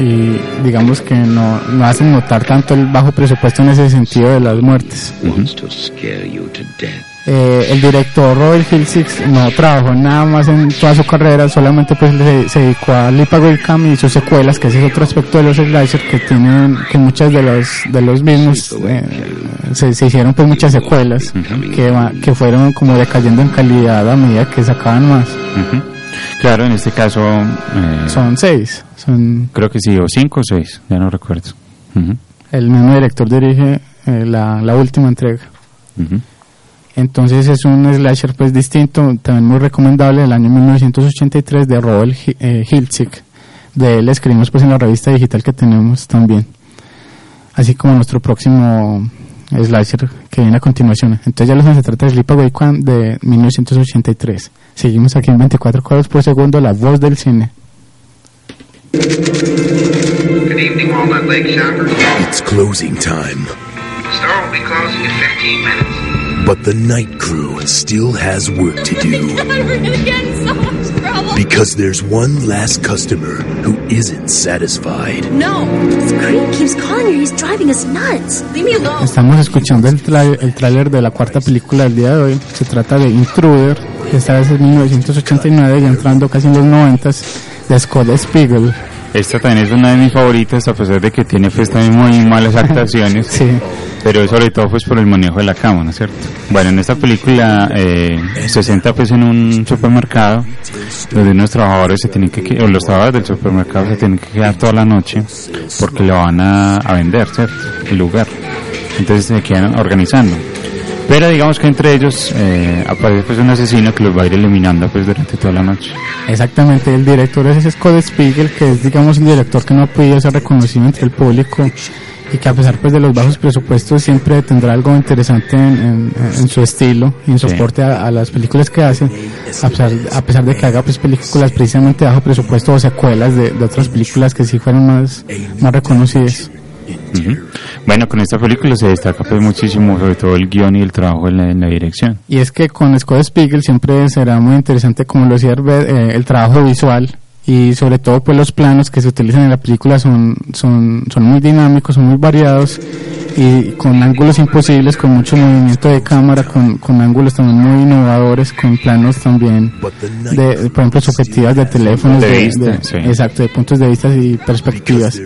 y digamos que no, no hacen notar tanto el bajo presupuesto en ese sentido de las muertes. To death. Eh, el director Robert Hilsix no trabajó nada más en toda su carrera, solamente pues se, se dedicó a Lipa Cam y sus secuelas, que ese es otro aspecto de los slasher que tienen, que muchas de los de los mismos eh, se, se hicieron pues muchas secuelas que, va- que fueron como decayendo en calidad a medida que sacaban más. Ujú. Claro, en este caso... eh, Son seis, son Creo que sí, o cinco o seis, ya no recuerdo. El mismo director dirige eh, la, la última entrega. Entonces es un slasher pues distinto, también muy recomendable del año 1983 de Robert eh, Hiltzik. De él escribimos pues en la revista digital que tenemos también. Así como nuestro próximo slasher que viene a continuación. Entonces ya los se trata de Sleepaway Camp de 1983. Seguimos aquí en 24 cuadros por segundo, la voz del cine. Good evening, Walnut Lake shoppers. It's closing time, Store will be closing in 15 minutes. but the night crew still has work to do. [LAUGHS] We're gonna get in so much trouble. Because there's one last customer who isn't satisfied. No, Scream keeps calling her. He's driving us nuts. Leave me alone. Estamos escuchando el, tra- el tráiler de la cuarta película del día de hoy. Se trata de Intruder, esta vez es 1989 y entrando casi en los 90 de Scott Spiegel. Esta también es una de mis favoritas, a pesar de que tiene pues también muy malas actuaciones. [LAUGHS] Sí. Pero sobre todo pues por el manejo de la cámara, ¿cierto? Bueno, en esta película eh, se sienta pues en un supermercado donde unos trabajadores se tienen que, que- o los trabajadores del supermercado se tienen que quedar toda la noche porque lo van a, a vender, ¿cierto? El lugar. Entonces se quedan organizando. Pero digamos que entre ellos eh, aparece pues un asesino que los va a ir eliminando pues durante toda la noche. Exactamente, el director es ese Scott Spiegel, que es digamos un director que no ha podido ser reconocido entre el público y que a pesar pues de los bajos presupuestos siempre tendrá algo interesante en, en- en su estilo y en Sí. soporte a, a las películas que hace, a pesar, a pesar de que haga pues películas precisamente bajo presupuesto o secuelas de, de otras películas que sí fueron más, más reconocidas. Bueno, con esta película se destaca pues muchísimo sobre todo el guion y el trabajo en la, dirección. Y es que con Scott Spiegel siempre será muy interesante, como lo decía eh, el trabajo visual y sobre todo pues los planos que se utilizan en la película son, son muy dinámicos, son muy variados y con ángulos imposibles, con mucho movimiento de cámara, con, con ángulos también muy innovadores, con planos también de, por ejemplo, subjetivas de teléfonos, De de, vista, de- sí. exacto, de puntos de vista y perspectivas.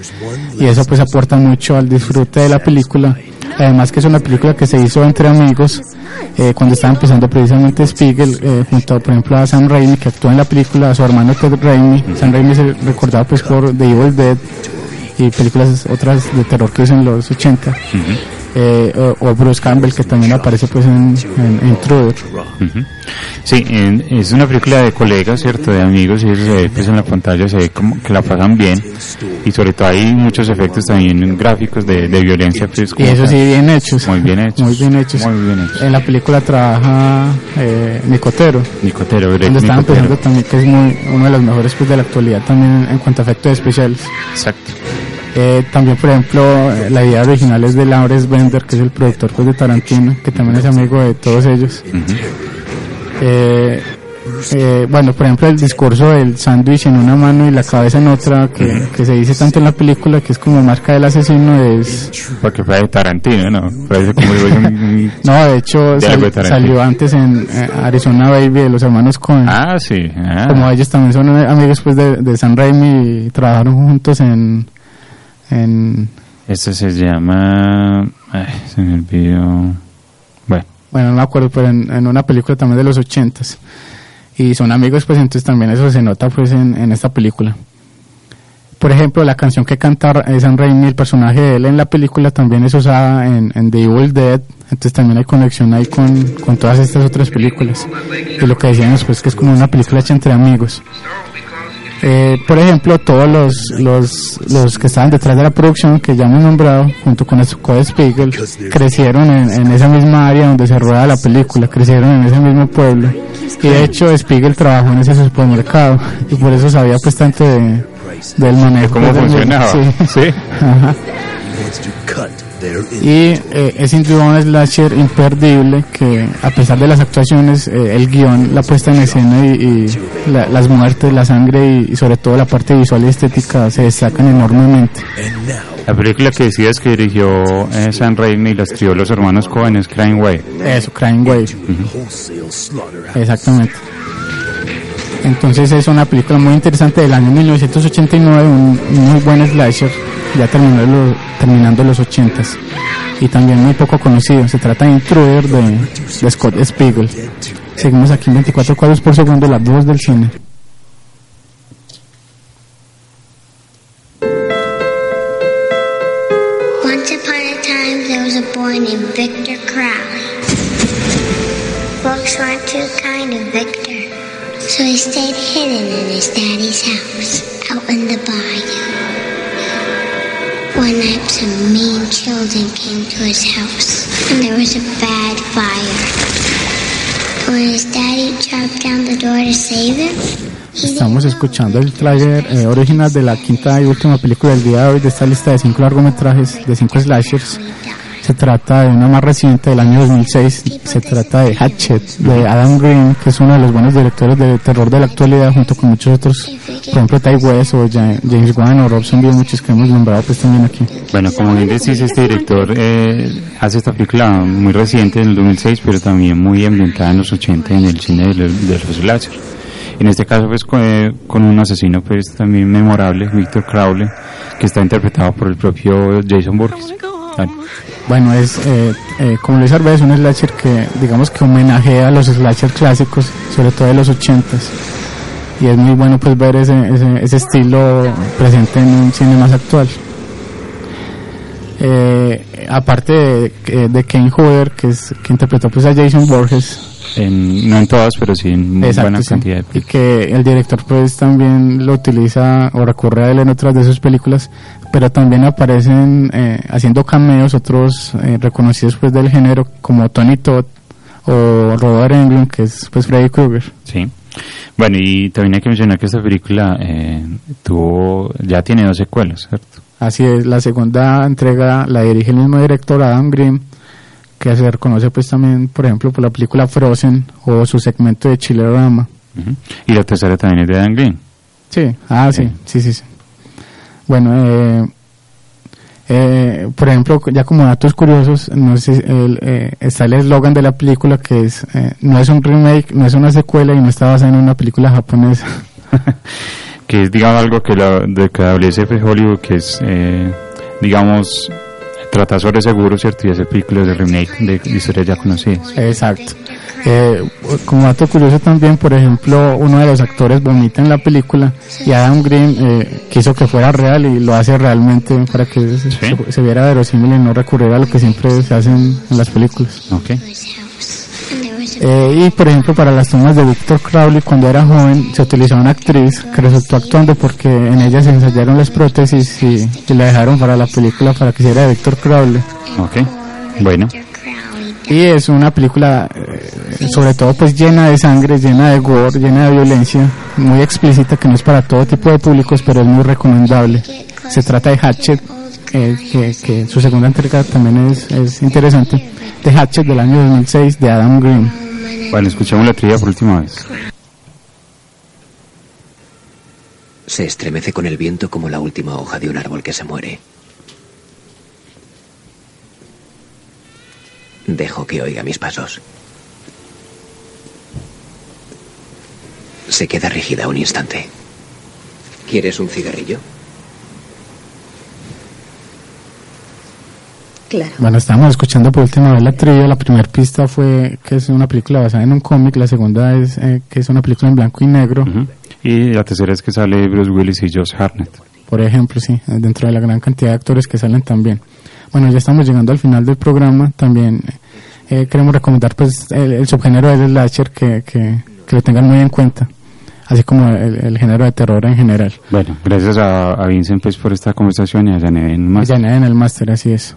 Y eso pues aporta mucho al disfrute de la película. Además que es una película que se hizo entre amigos eh, cuando estaba empezando precisamente Spiegel eh, junto por ejemplo a Sam Raimi que actúa en la película, a su hermano Ted Raimi. Sam Raimi es el- recordado pues por The Evil Dead y películas otras de terror que hizo en los 80. Eh, o, o Bruce Campbell que también aparece pues en, en, en Intruder. Ujú. Sí, en- es una película de colegas, ¿cierto? De amigos y se ve pues en la pantalla, se ve como que la pasan bien y sobre todo hay muchos efectos también gráficos de, de violencia. Pues, Y eso sí, bien hechos. Muy bien hechos. Muy bien hechos. Muy bien hechos. En la película trabaja eh, Nicotero. Nicotero, Donde Nicotero. pensando también que es muy, uno de los mejores pues, de la actualidad también en cuanto a efectos especiales. Exacto. Eh, también, por ejemplo, eh, la idea original es de Lawrence Bender, que es el productor pues, de Tarantino, que también es amigo de todos ellos. Eh, eh, bueno, por ejemplo, el discurso del sándwich en una mano y la cabeza en otra, que, que se dice tanto en la película, que es como marca del asesino, es... Porque fue de Tarantino, ¿no? Parece como un- un- [LAUGHS] No, de hecho, sal- de salió antes en eh, Arizona Baby de los hermanos Cohen. Ah, sí. ah. Como ellos también son amigos pues de, de San Raimi y trabajaron juntos en... en Este se llama... Ay, se me olvidó... Bueno, bueno, no me acuerdo, pero en, en una película también de los ochentas. Y son amigos, pues entonces también eso se nota pues en, en esta película. Por ejemplo, la canción que canta Sam Raimi, el personaje de él en la película también es usada en, en The Evil Dead, entonces también hay conexión ahí con, con todas estas otras películas. Y lo que decíamos pues que es como una película hecha entre amigos. Eh, por ejemplo, todos los, los, los que estaban detrás de la producción, que ya hemos nombrado, junto con Scott Spiegel, crecieron en, en esa misma área donde se rueda la película, crecieron en ese mismo pueblo. Y de hecho, Spiegel trabajó en ese supermercado, y por eso sabía pues tanto de, del manejo. ¿Cómo funcionaba? Sí. [LAUGHS] Sí. Ajá. Y eh, es sin duda un slasher imperdible que a pesar de las actuaciones, eh, el guion, la puesta en escena y, y la- las muertes, la sangre y, y sobre todo la parte visual y estética se destacan enormemente. La película que decías que dirigió eh, Sam Raimi y la escribió los hermanos Cohen es Crying Way. Eso, Crime Wave. Exactamente. Entonces es una película muy interesante del año 1989, un muy buen slasher, ya terminó lo- terminando los 80s. Y también muy poco conocido, se trata de Intruder de, Scott Spiegel. Seguimos aquí en 24 cuadros por segundo, la voz del cine. Estamos escuchando el tráiler eh, original de la quinta y última película del día de hoy de esta lista de cinco largometrajes, de cinco slashers. Se trata de una más reciente del año 2006. Se trata de Hatchet, de Adam Green, que es uno de los buenos directores de terror de la actualidad, junto con muchos otros, por ejemplo, Ty West o Ja- James Wan o Rob Zombie, muchos que hemos nombrado pues también aquí. Bueno, como bien decís, este director eh, hace esta película muy reciente, en el 2006, pero también muy ambientada en los 80 en el cine de los, de los. En este caso, pues, con, eh, con un asesino, pues, también memorable, Victor Crowley, que está interpretado por el propio Jason Burgess. Bueno, Bueno, es, eh, eh, como Luis Arbea, es un slasher que, digamos que homenajea a los slasher clásicos, sobre todo de los ochentas. Y es muy bueno pues ver ese, ese, ese estilo presente en un cine más actual. Eh, aparte de, eh, de Kane Hodder, que es que interpretó pues a Jason Borges, en- no en todas, pero sí en muy Exacto, buena sí. cantidad de y que el director pues también lo utiliza o recurre a él en otras de sus películas pero también aparecen eh, haciendo cameos otros eh, reconocidos pues del género como Tony Todd o Robert Englund que es pues Freddy Krueger Sí. Bueno, y también hay que mencionar que esta película eh, tuvo, ya tiene dos secuelas, ¿cierto? así es la segunda entrega la dirige el mismo director Adam Green que se reconoce pues también por ejemplo por la película Frozen o su segmento de Chilerama Ujú. Y la tercera también es de Dan Green. Sí, ah, sí, sí, sí. sí. Bueno, eh, eh, por ejemplo, ya como datos curiosos, no sé, el, eh, está el eslogan de la película que es, eh, no es un remake, no es una secuela y no está basada en una película japonesa. [LAUGHS] que es digamos algo que la de que Hollywood que es eh, digamos trata sobre seguro cierto y hace películas de remake de historias ya conocidas Exacto. Eh, como dato curioso también, por ejemplo, uno de los actores vomita en la película y Adam Green eh, quiso que fuera real y lo hace realmente para que se, se- se viera verosímil y no recurriera a lo que siempre se hace en, en las películas. okay Eh, y por ejemplo para las tomas de Victor Crowley cuando era joven se utilizó una actriz que resultó actuando porque en ella se ensayaron las prótesis y, y la dejaron para la película para que hiciera de Victor Crowley. ok bueno Y es una película eh, sobre todo pues llena de sangre, llena de gore, llena de violencia, muy explícita que no es para todo tipo de públicos pero es muy recomendable. Se trata de Hatchet, eh, que, que su segunda entrega también es, es interesante, de Hatchet del año 2006 de Adam Green. bueno escuchamos la trivia por última vez Se estremece con el viento como la última hoja de un árbol que se muere. Dejo que oiga mis pasos. Se queda rígida un instante. ¿Quieres un cigarrillo? Claro. Bueno, estamos escuchando por última vez la trivia. La primera pista fue que es una película basada en un cómic. La segunda es eh, que es una película en blanco y negro. y la tercera es que sale Bruce Willis y Josh Hartnett Por ejemplo, sí, dentro de la gran cantidad de actores que salen también. Bueno, ya estamos llegando al final del programa. También eh, queremos recomendar pues el, el subgénero del slasher que, que, que lo tengan muy en cuenta. Así como el, el género de terror en general. bueno gracias a, a Vincent pues por esta conversación y a Janet más Ya en el máster, así es.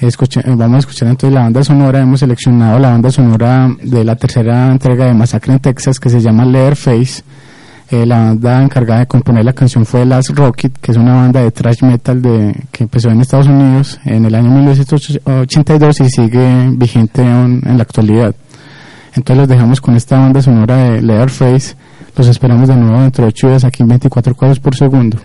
Eh, vamos a escuchar entonces la banda sonora. Hemos seleccionado la banda sonora de la tercera entrega de Masacre en Texas que se llama Leatherface. Eh, la banda encargada de componer la canción fue Last Rocket, que es una banda de thrash metal de, que empezó en Estados Unidos en el año 1982 y sigue vigente aún en la actualidad. Entonces los dejamos con esta banda sonora de Leatherface. Los esperamos de nuevo dentro de 8 días aquí en 24 cuadros por segundo.